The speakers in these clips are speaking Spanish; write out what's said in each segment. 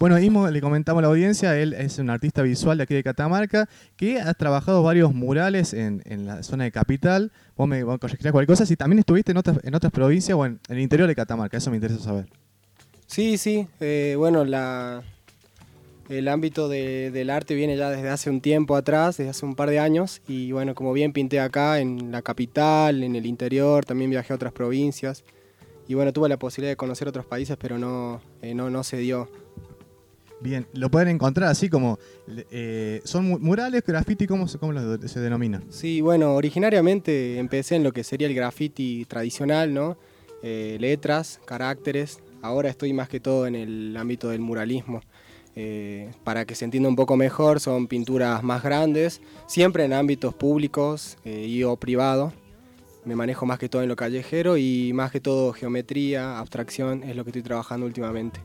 Bueno, Ismo, le comentamos a la audiencia, él es un artista visual de aquí de Catamarca, que ha trabajado varios murales en, la zona de Capital. Vos me, vos cualquier cosa, si también estuviste en otras, en provincias o en, el interior de Catamarca, eso me interesa saber. Sí, sí, eh, bueno, el ámbito del arte viene ya desde hace un tiempo atrás, desde hace un par de años, y bueno, como bien pinté acá en la capital, en el interior, también viajé a otras provincias, y bueno, tuve la posibilidad de conocer otros países, pero no, eh, no, no se dio. Bien, lo pueden encontrar así como, eh, ¿son murales, graffiti, cómo, cómo se denomina? Sí, bueno, originariamente empecé en lo que sería el graffiti tradicional, ¿no? Eh, letras, caracteres, ahora estoy más que todo en el ámbito del muralismo. Eh, para que se entienda un poco mejor, son pinturas más grandes, siempre en ámbitos públicos y o privados. Me manejo más que todo en lo callejero y más que todo geometría, abstracción, es lo que estoy trabajando últimamente.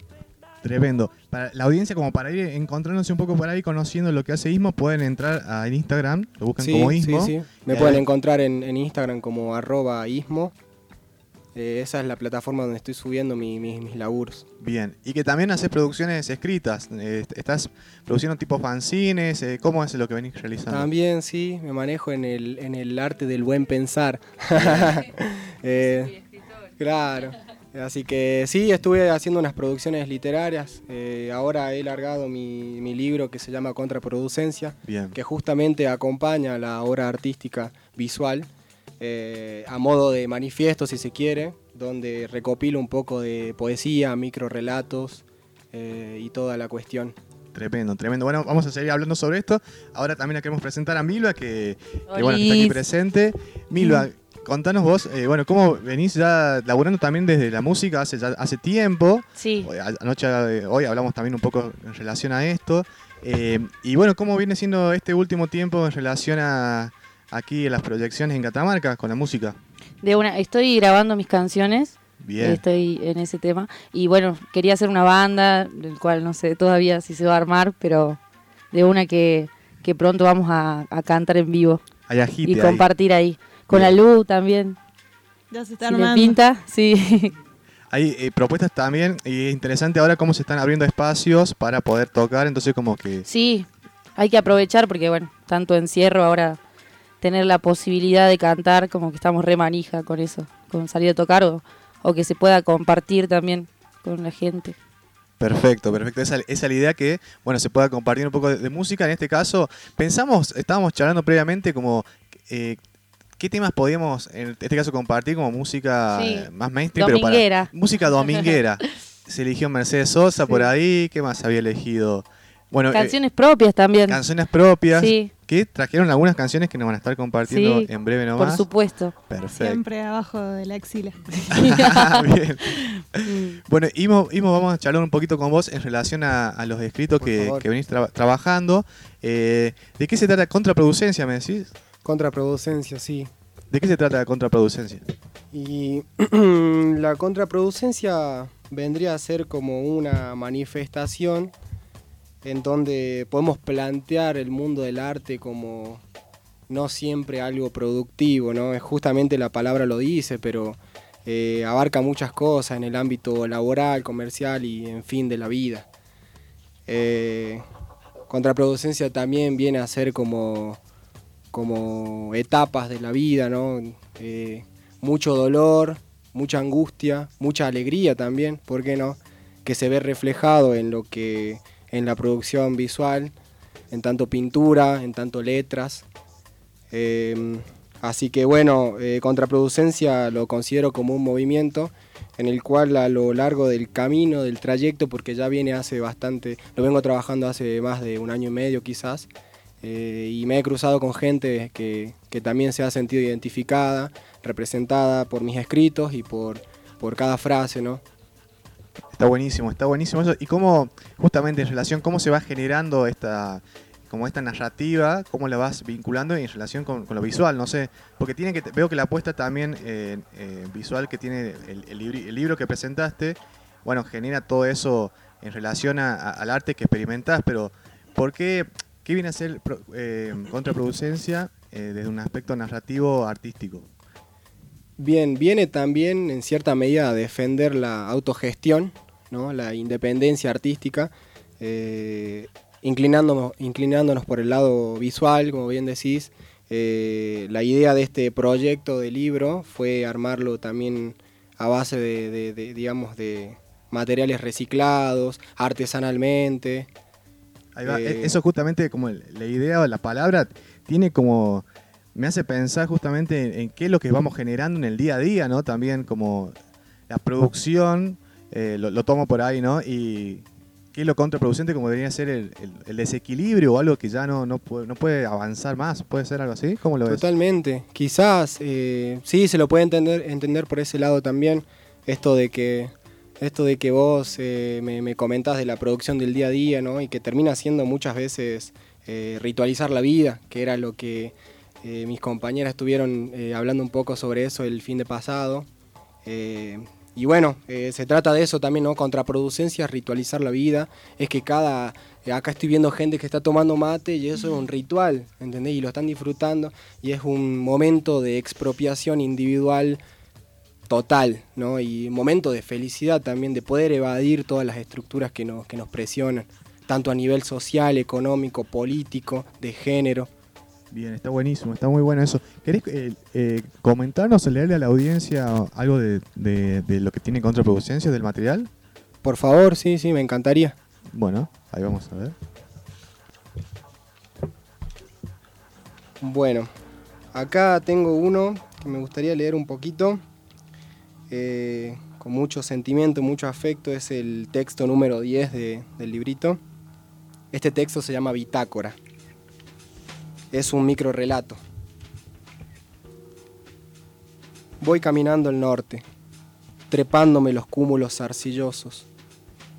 Tremendo. Para la audiencia, como para ir encontrándose un poco por ahí, conociendo lo que hace Ismo, pueden entrar a Instagram, lo buscan como Ismo. Sí, sí. Me pueden encontrar en, en Instagram como arroba Ismo eh, esa es la plataforma donde estoy subiendo mis laburos. Bien, y que también haces producciones escritas. Eh, ¿Estás produciendo tipo fanzines? Eh, ¿Cómo es lo que venís realizando? También, sí, me manejo en el, en el arte del buen pensar. claro. Así que sí, estuve haciendo unas producciones literarias. ahora he largado mi, mi, libro que se llama Contraproducencia, que justamente acompaña la obra artística visual eh, a modo de manifiesto, si se quiere, donde recopilo un poco de poesía, micro relatos eh, y toda la cuestión. Tremendo, tremendo. Bueno, vamos a seguir hablando sobre esto. Ahora también la queremos presentar a Milva, que, bueno, está aquí presente. Milva, contanos vos, eh, bueno, cómo venís ya laburando también desde la música hace, hace tiempo. Sí. Anoche, hoy hablamos también un poco en relación a esto. y bueno, ¿cómo viene siendo este último tiempo en relación a, aquí en las proyecciones en Catamarca con la música? De una, estoy grabando mis canciones. Bien. Estoy en ese tema. Y bueno, quería hacer una banda, del cual no sé todavía si se va a armar, pero de una que, pronto vamos a, cantar en vivo. y compartir ahí. Con la luz también. Ya se está si pinta, sí. Hay eh, propuestas también, y es interesante ahora cómo se están abriendo espacios para poder tocar, entonces como que... Sí, hay que aprovechar porque bueno, tanto encierro ahora tener la posibilidad de cantar, como que estamos re manija con eso, con salir a tocar o, que se pueda compartir también con la gente. Perfecto, perfecto. Esa, es la idea que, bueno, se pueda compartir un poco de, música. En este caso, pensamos, estábamos charlando previamente como eh, qué temas podíamos, en este caso, compartir como música eh, más mainstream, dominguera. música dominguera. se eligió Mercedes Sosa por ahí, ¿qué más había elegido? Bueno, canciones propias también. Canciones propias. Sí que trajeron algunas canciones que nos van a estar compartiendo en breve nomás. Por supuesto. Perfecto. Siempre abajo de la axila. Bien. Mm. Bueno, Imo, vamos a charlar un poquito con vos en relación a, los escritos que, venís trabajando. Eh, ¿De qué se trata contraproducencia, me decís? Contraproducencia, sí. ¿De qué se trata la contraproducencia? Y la contraproducencia vendría a ser como una manifestación en donde podemos plantear el mundo del arte como no siempre algo productivo, ¿no? Es justamente la palabra lo dice, pero eh, abarca muchas cosas en el ámbito laboral, comercial y en fin de la vida. Eh, contraproducencia también viene a ser como, como etapas de la vida, ¿no? Eh, mucho dolor, mucha angustia, mucha alegría también, ¿por qué no? Que se ve reflejado en lo que en la producción visual, en tanto pintura, en tanto letras. Em, así que bueno, eh, Contraproducencia lo considero como un movimiento en el cual a lo largo del camino, del trayecto, porque ya viene hace bastante, lo vengo trabajando hace más de un año y medio quizás, eh, y me he cruzado con gente que, que, también se ha sentido identificada, representada por mis escritos y por, por cada frase, ¿no? Está buenísimo, está buenísimo eso. Y cómo, justamente en relación, cómo se va generando esta como esta narrativa, cómo la vas vinculando en relación con, lo visual, no sé, porque tiene que veo que la apuesta también eh, visual que tiene el, libro que presentaste, bueno, genera todo eso en relación al arte que experimentás, pero ¿por qué, qué viene a ser eh, contraproducencia desde un aspecto narrativo artístico? Bien, viene también en cierta medida a defender la autogestión, ¿no? la independencia artística, eh, inclinándonos, inclinándonos por el lado visual, como bien decís. Eh, la idea de este proyecto de libro fue armarlo también a base de, digamos, de materiales reciclados, artesanalmente. E-, eso justamente como la idea o la palabra tiene como me hace pensar justamente en, qué es lo que vamos generando en el día a día, ¿no? También como la producción, eh, lo, tomo por ahí, ¿no? Y qué es lo contraproducente como debería ser el, desequilibrio o algo que ya no, no, puede, avanzar más, ¿puede ser algo así? ¿Cómo lo ves? Totalmente, quizás, eh, sí, se lo puede entender, entender por ese lado también, esto de que esto de que vos eh, me, me, comentás de la producción del día a día, ¿no? Y que termina siendo muchas veces ritualizar la vida, que era lo que eh, mis compañeras estuvieron eh, hablando un poco sobre eso el fin de pasado. Eh, y bueno, se trata de eso también, ¿no? Contraproducencia, ritualizar la vida. Es que cada. acá estoy viendo gente que está tomando mate y eso es un ritual, ¿entendés? Y lo están disfrutando. Y es un momento de expropiación individual total, ¿no? Y momento de felicidad también, de poder evadir todas las estructuras que nos, que nos presionan, tanto a nivel social, económico, político, de género. Bien, está buenísimo, está muy bueno eso. ¿Querés eh, eh, comentarnos, leerle a la audiencia algo de, lo que tiene contraproducencia del material? Por favor, sí, sí, me encantaría. Bueno, ahí vamos a ver. Bueno, acá tengo uno que me gustaría leer un poquito. Eh, con mucho sentimiento, mucho afecto, es el texto número 10 del librito. Este texto se llama Bitácora es un micro relato. Voy caminando el norte, trepándome los cúmulos arcillosos,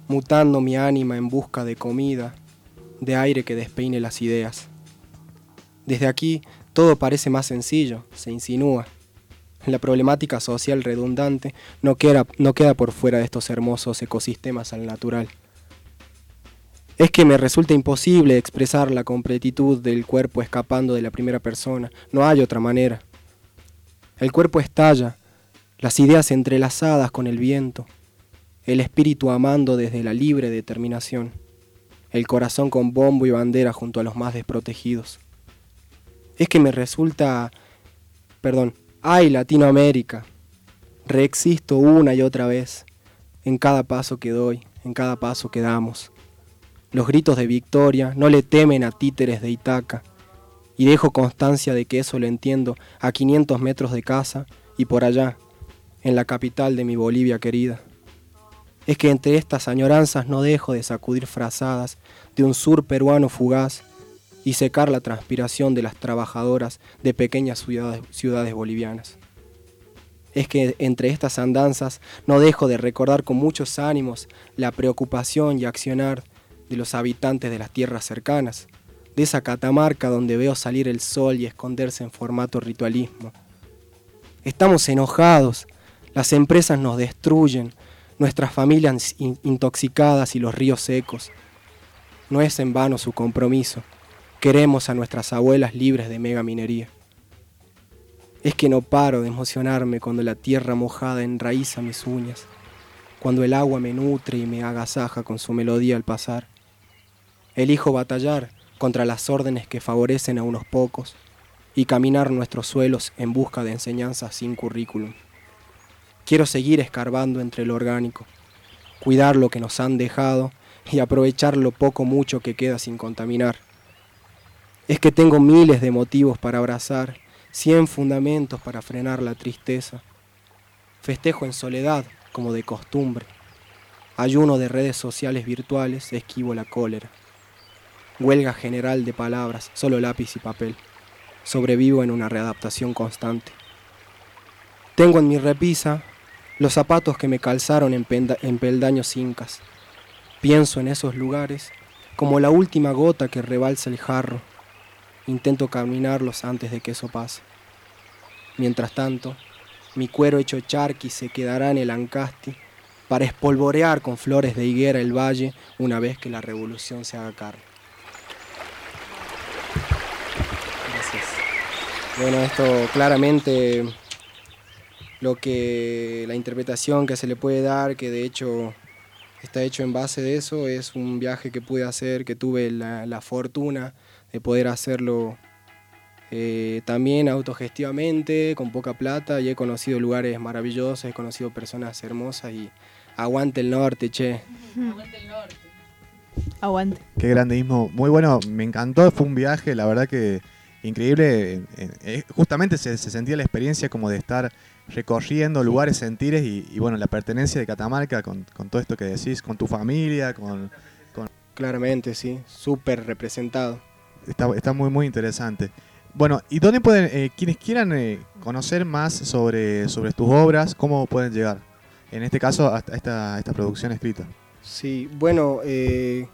mutando mi ánima en busca de comida, de aire que despeine las ideas. Desde aquí todo parece más sencillo, se insinúa. La problemática social redundante no queda, por fuera de estos hermosos ecosistemas al natural es que me resulta imposible expresar la completitud del cuerpo escapando de la primera persona. No hay otra manera. El cuerpo estalla, las ideas entrelazadas con el viento, el espíritu amando desde la libre determinación, el corazón con bombo y bandera junto a los más desprotegidos. Es que me resulta... Perdón, ay Latinoamérica, reexisto una y otra vez, en cada paso que doy, en cada paso que damos. Los gritos de victoria no le temen a títeres de Itaca, y dejo constancia de que eso lo entiendo a 500 metros de casa y por allá, en la capital de mi Bolivia querida. Es que entre estas añoranzas no dejo de sacudir frazadas de un sur peruano fugaz y secar la transpiración de las trabajadoras de pequeñas ciudades, bolivianas. Es que entre estas andanzas no dejo de recordar con muchos ánimos la preocupación y accionar de los habitantes de las tierras cercanas, de esa catamarca donde veo salir el sol y esconderse en formato ritualismo. Estamos enojados, las empresas nos destruyen, nuestras familias intoxicadas y los ríos secos. No es en vano su compromiso. Queremos a nuestras abuelas libres de mega minería. Es que no paro de emocionarme cuando la tierra mojada enraiza mis uñas, cuando el agua me nutre y me agasaja con su melodía al pasar. Elijo batallar contra las órdenes que favorecen a unos pocos y caminar nuestros suelos en busca de enseñanzas sin currículum. Quiero seguir escarbando entre lo orgánico, cuidar lo que nos han dejado y aprovechar lo poco mucho que queda sin contaminar. Es que tengo miles de motivos para abrazar, cien fundamentos para frenar la tristeza. Festejo en soledad, como de costumbre. Ayuno de redes sociales virtuales, esquivo la cólera. Huelga general de palabras, solo lápiz y papel. Sobrevivo en una readaptación constante. Tengo en mi repisa los zapatos que me calzaron en, en peldaños incas. Pienso en esos lugares como la última gota que rebalsa el jarro. Intento caminarlos antes de que eso pase. Mientras tanto, mi cuero hecho charqui se quedará en el Ancasti para espolvorear con flores de higuera el valle una vez que la revolución se haga carne. Bueno, esto claramente lo que la interpretación que se le puede dar, que de hecho está hecho en base de eso, es un viaje que pude hacer, que tuve la, fortuna de poder hacerlo eh, también autogestivamente, con poca plata, y he conocido lugares maravillosos, he conocido personas hermosas y aguante el norte, che. Aguante el norte. Aguante. Qué grandismo. Muy bueno, me encantó, fue un viaje, la verdad que increíble. Eh, justamente se, sentía la experiencia como de estar recorriendo lugares, sentires y, bueno, la pertenencia de Catamarca con, todo esto que decís, con tu familia, con... Claramente, sí, súper representado. Está, está, muy, muy interesante. Bueno, ¿y dónde pueden, eh, quienes quieran eh, conocer más sobre, sobre tus obras, cómo pueden llegar? En este caso, a esta, esta producción escrita. Sí, bueno, eh,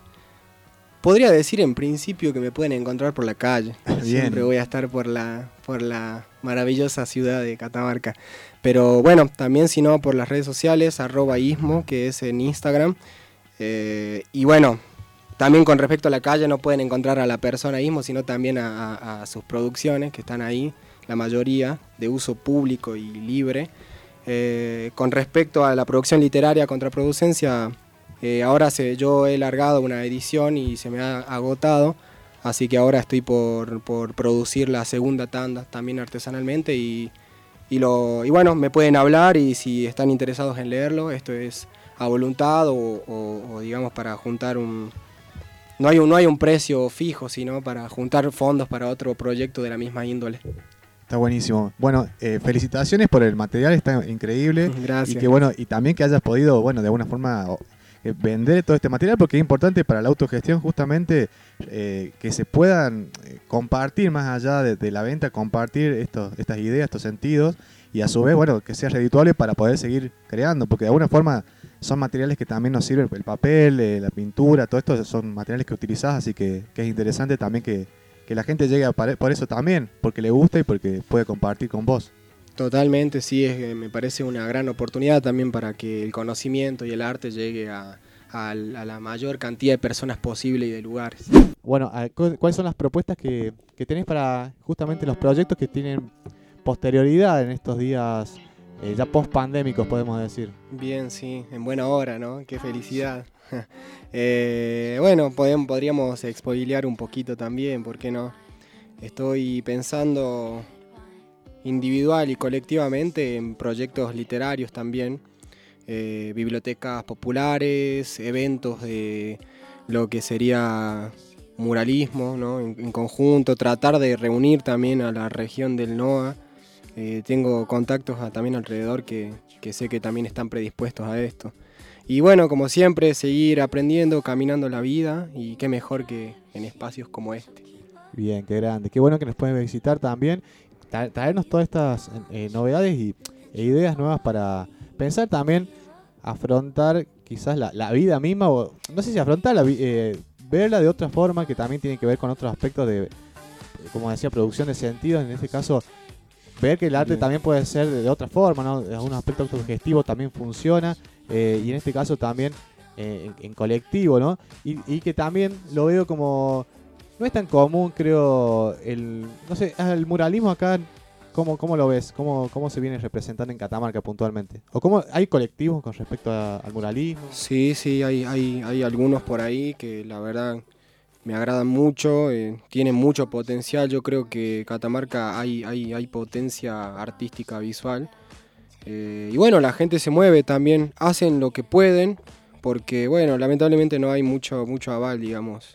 podría decir en principio que me pueden encontrar por la calle. Siempre voy a estar por la, por la maravillosa ciudad de Catamarca. Pero bueno, también si no por las redes sociales, arroba ismo, que es en Instagram. Eh, y bueno, también con respecto a la calle no pueden encontrar a la persona ismo, sino también a, sus producciones que están ahí, la mayoría de uso público y libre. Eh, con respecto a la producción literaria contraproducencia, eh, ahora se, yo he largado una edición y se me ha agotado, así que ahora estoy por, producir la segunda tanda también artesanalmente y, lo, y bueno, me pueden hablar y si están interesados en leerlo, esto es a voluntad o, digamos para juntar un... No hay, un... no hay un precio fijo, sino para juntar fondos para otro proyecto de la misma índole. Está buenísimo. Bueno, eh, felicitaciones por el material, está increíble. Gracias. Y que bueno, y también que hayas podido, bueno, de alguna forma eh, vender todo este material porque es importante para la autogestión justamente eh, que se puedan compartir más allá de, la venta, compartir estos, estas ideas, estos sentidos y a su vez, bueno, que sea redituable para poder seguir creando, porque de alguna forma son materiales que también nos sirven, el papel, la pintura, todo esto son materiales que utilizás, así que, es interesante también que, que la gente llegue a por eso también, porque le gusta y porque puede compartir con vos. Totalmente, sí, es, me parece una gran oportunidad también para que el conocimiento y el arte llegue a, la mayor cantidad de personas posible y de lugares. Bueno, ¿cuáles son las propuestas que, que tenés para justamente los proyectos que tienen posterioridad en estos días eh, ya post pandémicos, podemos decir? Bien, sí, en buena hora, ¿no? Qué felicidad. Eh, bueno, podríamos expoliar un poquito también, ¿por qué no? Estoy pensando individual y colectivamente en proyectos literarios también, eh, bibliotecas populares, eventos de lo que sería muralismo ¿no? en, conjunto, tratar de reunir también a la región del NOA. Eh, tengo contactos también alrededor que, que sé que también están predispuestos a esto. Y bueno, como siempre, seguir aprendiendo, caminando la vida y qué mejor que en espacios como este. Bien, qué grande. Qué bueno que nos pueden visitar también traernos todas estas eh, novedades y, e ideas nuevas para pensar también, afrontar quizás la, vida misma, o no sé si afrontar, eh, verla de otra forma que también tiene que ver con otros aspectos de, como decía, producción de sentido, en este caso, ver que el arte también puede ser de, otra forma, ¿no? Algún aspecto autogestivo también funciona, eh, y en este caso también en, colectivo, ¿no? y que también lo veo como no es tan común, creo, el, no sé, el muralismo acá, ¿cómo, cómo lo ves? ¿Cómo, ¿Cómo se viene representando en Catamarca puntualmente? ¿O cómo hay colectivos con respecto al muralismo? Sí, sí, hay, hay, hay algunos por ahí que la verdad me agradan mucho, eh, tienen mucho potencial. Yo creo que Catamarca hay, hay, potencia artística visual. Eh, y bueno, la gente se mueve también, hacen lo que pueden, porque bueno, lamentablemente no hay mucho, mucho aval, digamos.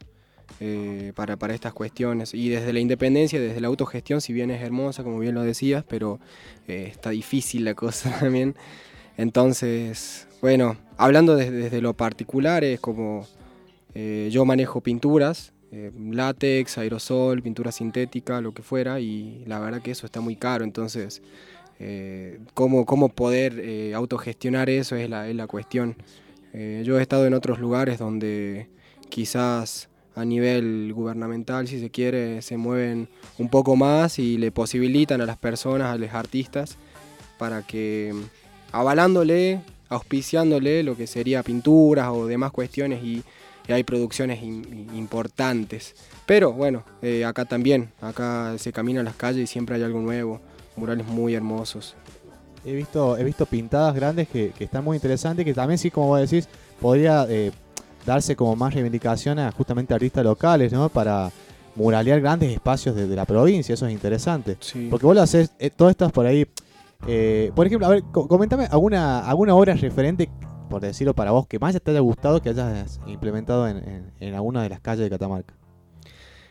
Eh, para, para estas cuestiones. Y desde la independencia, desde la autogestión, si bien es hermosa, como bien lo decías, pero está difícil la cosa también. Entonces, bueno, hablando desde, lo particular, es como eh, yo manejo pinturas, látex, aerosol, pintura sintética, lo que fuera, y la verdad que eso está muy caro, entonces... cómo, cómo poder autogestionar eso es la, es la cuestión. yo he estado en otros lugares donde quizás a nivel gubernamental, si se quiere, se mueven un poco más y le posibilitan a las personas, a los artistas, para que avalándole, auspiciándole lo que sería pinturas o demás cuestiones y, hay producciones importantes. Pero bueno, eh, acá también, acá se camina las calles y siempre hay algo nuevo, murales muy hermosos. He visto, he visto pintadas grandes que, que están muy interesantes, que también sí, como vos decís, podría eh, darse como más reivindicación a justamente artistas locales, ¿no? Para muralear grandes espacios de, la provincia, eso es interesante. Porque vos lo haces, eh, todo esto por ahí. Eh, por ejemplo, a ver, comentame alguna, alguna obra referente, por decirlo para vos, que más te haya gustado que hayas implementado en, alguna de las calles de Catamarca.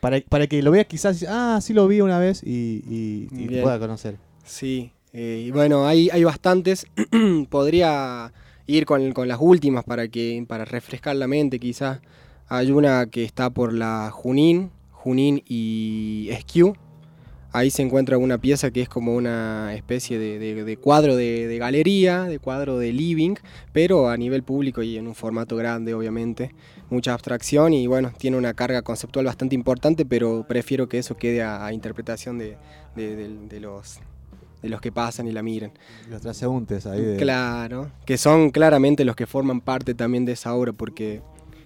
Para, para que lo veas quizás, ah, sí lo vi una vez y, pueda conocer. Sí, y bueno, hay, hay bastantes. Podría ir con, con, las últimas para que para refrescar la mente quizás. Hay una que está por la Junín, Junín y Esquiu. Ahí se encuentra una pieza que es como una especie de, cuadro de, galería, de cuadro de living, pero a nivel público y en un formato grande, obviamente. Mucha abstracción y bueno, tiene una carga conceptual bastante importante, pero prefiero que eso quede a, interpretación de, los de los que pasan y la miran. Los transeúntes ahí. Claro, que son claramente los que forman parte también de esa obra, porque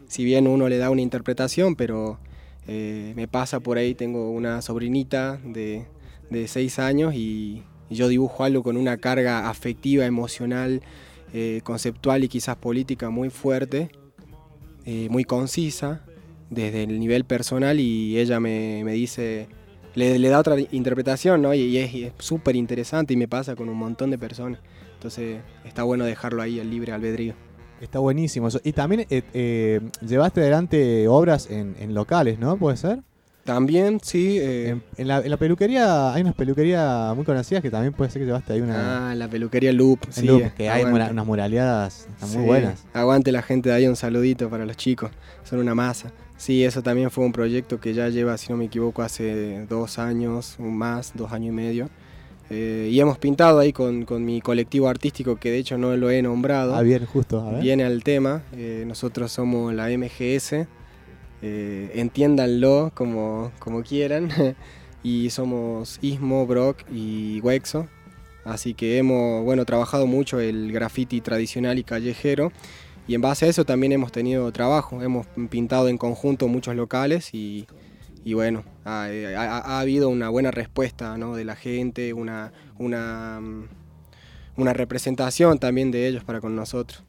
si bien uno le da una interpretación, pero eh, me pasa por ahí, tengo una sobrinita de, seis años y, yo dibujo algo con una carga afectiva, emocional, eh, conceptual y quizás política muy fuerte, eh, muy concisa, desde el nivel personal y ella me, me dice le, da otra interpretación, ¿no? Y, es súper interesante y me pasa con un montón de personas. Entonces está bueno dejarlo ahí al libre albedrío. Está buenísimo eso. Y también eh, eh, llevaste adelante obras en, locales, ¿no? ¿Puede ser? También, sí. Eh. En, la, peluquería, hay unas peluquerías muy conocidas que también puede ser que llevaste ahí una... Ah, la peluquería Loop, sí. que hay unas muraleadas muy buenas. Aguante la gente de ahí, un saludito para los chicos. Son una masa. Sí, eso también fue un proyecto que ya lleva, si no me equivoco, hace dos años, un más, dos años y medio. Eh, y hemos pintado ahí con, mi colectivo artístico, que de hecho no lo he nombrado. Ah, bien, justo. Viene al tema. Eh, nosotros somos la MGS. Eh, entiéndanlo como, como quieran. y somos Ismo, Brock y Wexo. Así que hemos bueno, trabajado mucho el graffiti tradicional y callejero y en base a eso también hemos tenido trabajo, hemos pintado en conjunto muchos locales y, bueno, ha, habido una buena respuesta de la gente, una, una, mm, una representación también de ellos para con nosotros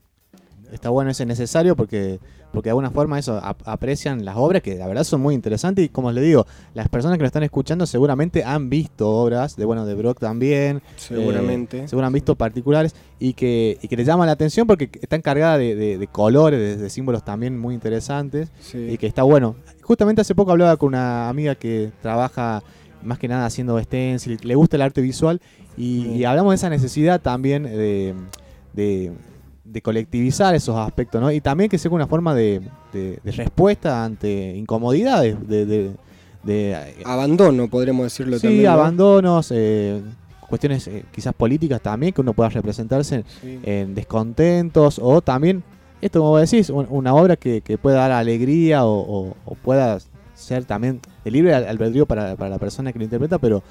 está bueno, ese necesario porque, porque de alguna forma eso aprecian las obras que la verdad son muy interesantes y como les digo, las personas que lo están escuchando seguramente han visto obras de bueno de Brock también, seguramente, eh, seguramente. han visto particulares y que, y que les llama la atención porque están cargadas de, de, colores, de, símbolos también muy interesantes y que está bueno. Justamente hace poco hablaba con una amiga que trabaja más que nada haciendo stencil, le gusta el arte visual y, hablamos de esa necesidad también de, de colectivizar esos aspectos, ¿no? Y también que sea una forma de, respuesta ante incomodidades, de, abandono, podremos decirlo sí, también. Sí, abandonos, eh, cuestiones eh, quizás políticas también, que uno pueda representarse en descontentos, o también, esto como decís, una obra que, pueda dar alegría o, pueda ser también de libre albedrío para, para la persona que lo interpreta, pero,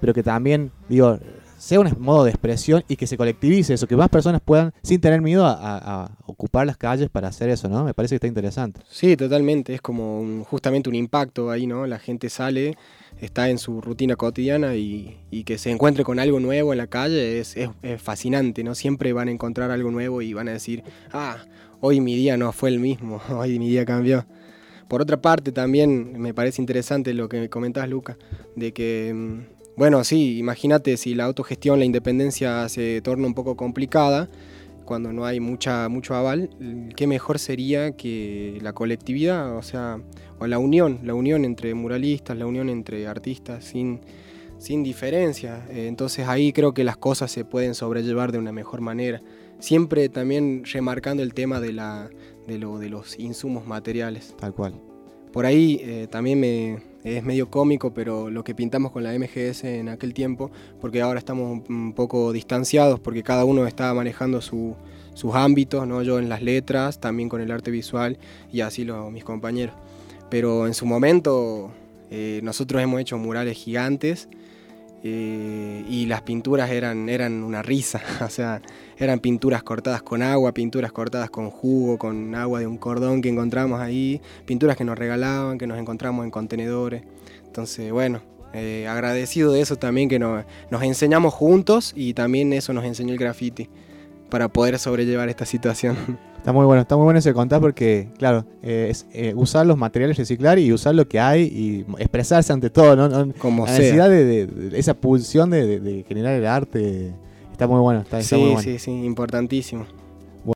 pero que también, digo, sea un modo de expresión y que se colectivice eso, que más personas puedan, sin tener miedo, a, ocupar las calles para hacer eso, ¿no? Me parece que está interesante. Sí, totalmente, es como justamente un impacto ahí, ¿no? La gente sale, está en su rutina cotidiana y, que se encuentre con algo nuevo en la calle es, fascinante, ¿no? Siempre van a encontrar algo nuevo y van a decir, ah, hoy mi día no fue el mismo, hoy mi día cambió. Por otra parte, también me parece interesante lo que comentas, Luca, de que mm, bueno, sí, imagínate si la autogestión, la independencia se torna un poco complicada, cuando no hay mucha, mucho aval, qué mejor sería que la colectividad, o sea, o la unión, la unión entre muralistas, la unión entre artistas, sin, sin diferencia. Eh, entonces ahí creo que las cosas se pueden sobrellevar de una mejor manera. Siempre también remarcando el tema de, la, de, lo, de los insumos materiales. Tal cual. Por ahí eh, también me, es medio cómico, pero lo que pintamos con la MGS en aquel tiempo, porque ahora estamos un poco distanciados, porque cada uno está manejando sus ámbitos, ¿no? yo en las letras, también con el arte visual y así los, mis compañeros. Pero en su momento eh, nosotros hemos hecho murales gigantes eh, y las pinturas eran, eran una risa, o sea, eran pinturas cortadas con agua, pinturas cortadas con jugo, con agua de un cordón que encontramos ahí, pinturas que nos regalaban, que nos encontramos en contenedores. Entonces, bueno, eh, agradecido de eso también que nos, nos enseñamos juntos y también eso nos enseñó el graffiti para poder sobrellevar esta situación. Está muy bueno, está muy bueno ese contar porque, claro, eh, es eh, usar los materiales, reciclar y usar lo que hay y expresarse ante todo, ¿no? Como la necesidad de, esa pulsión de, generar el arte está muy bueno, está, sí, muy bueno. Sí, sí, importantísimo.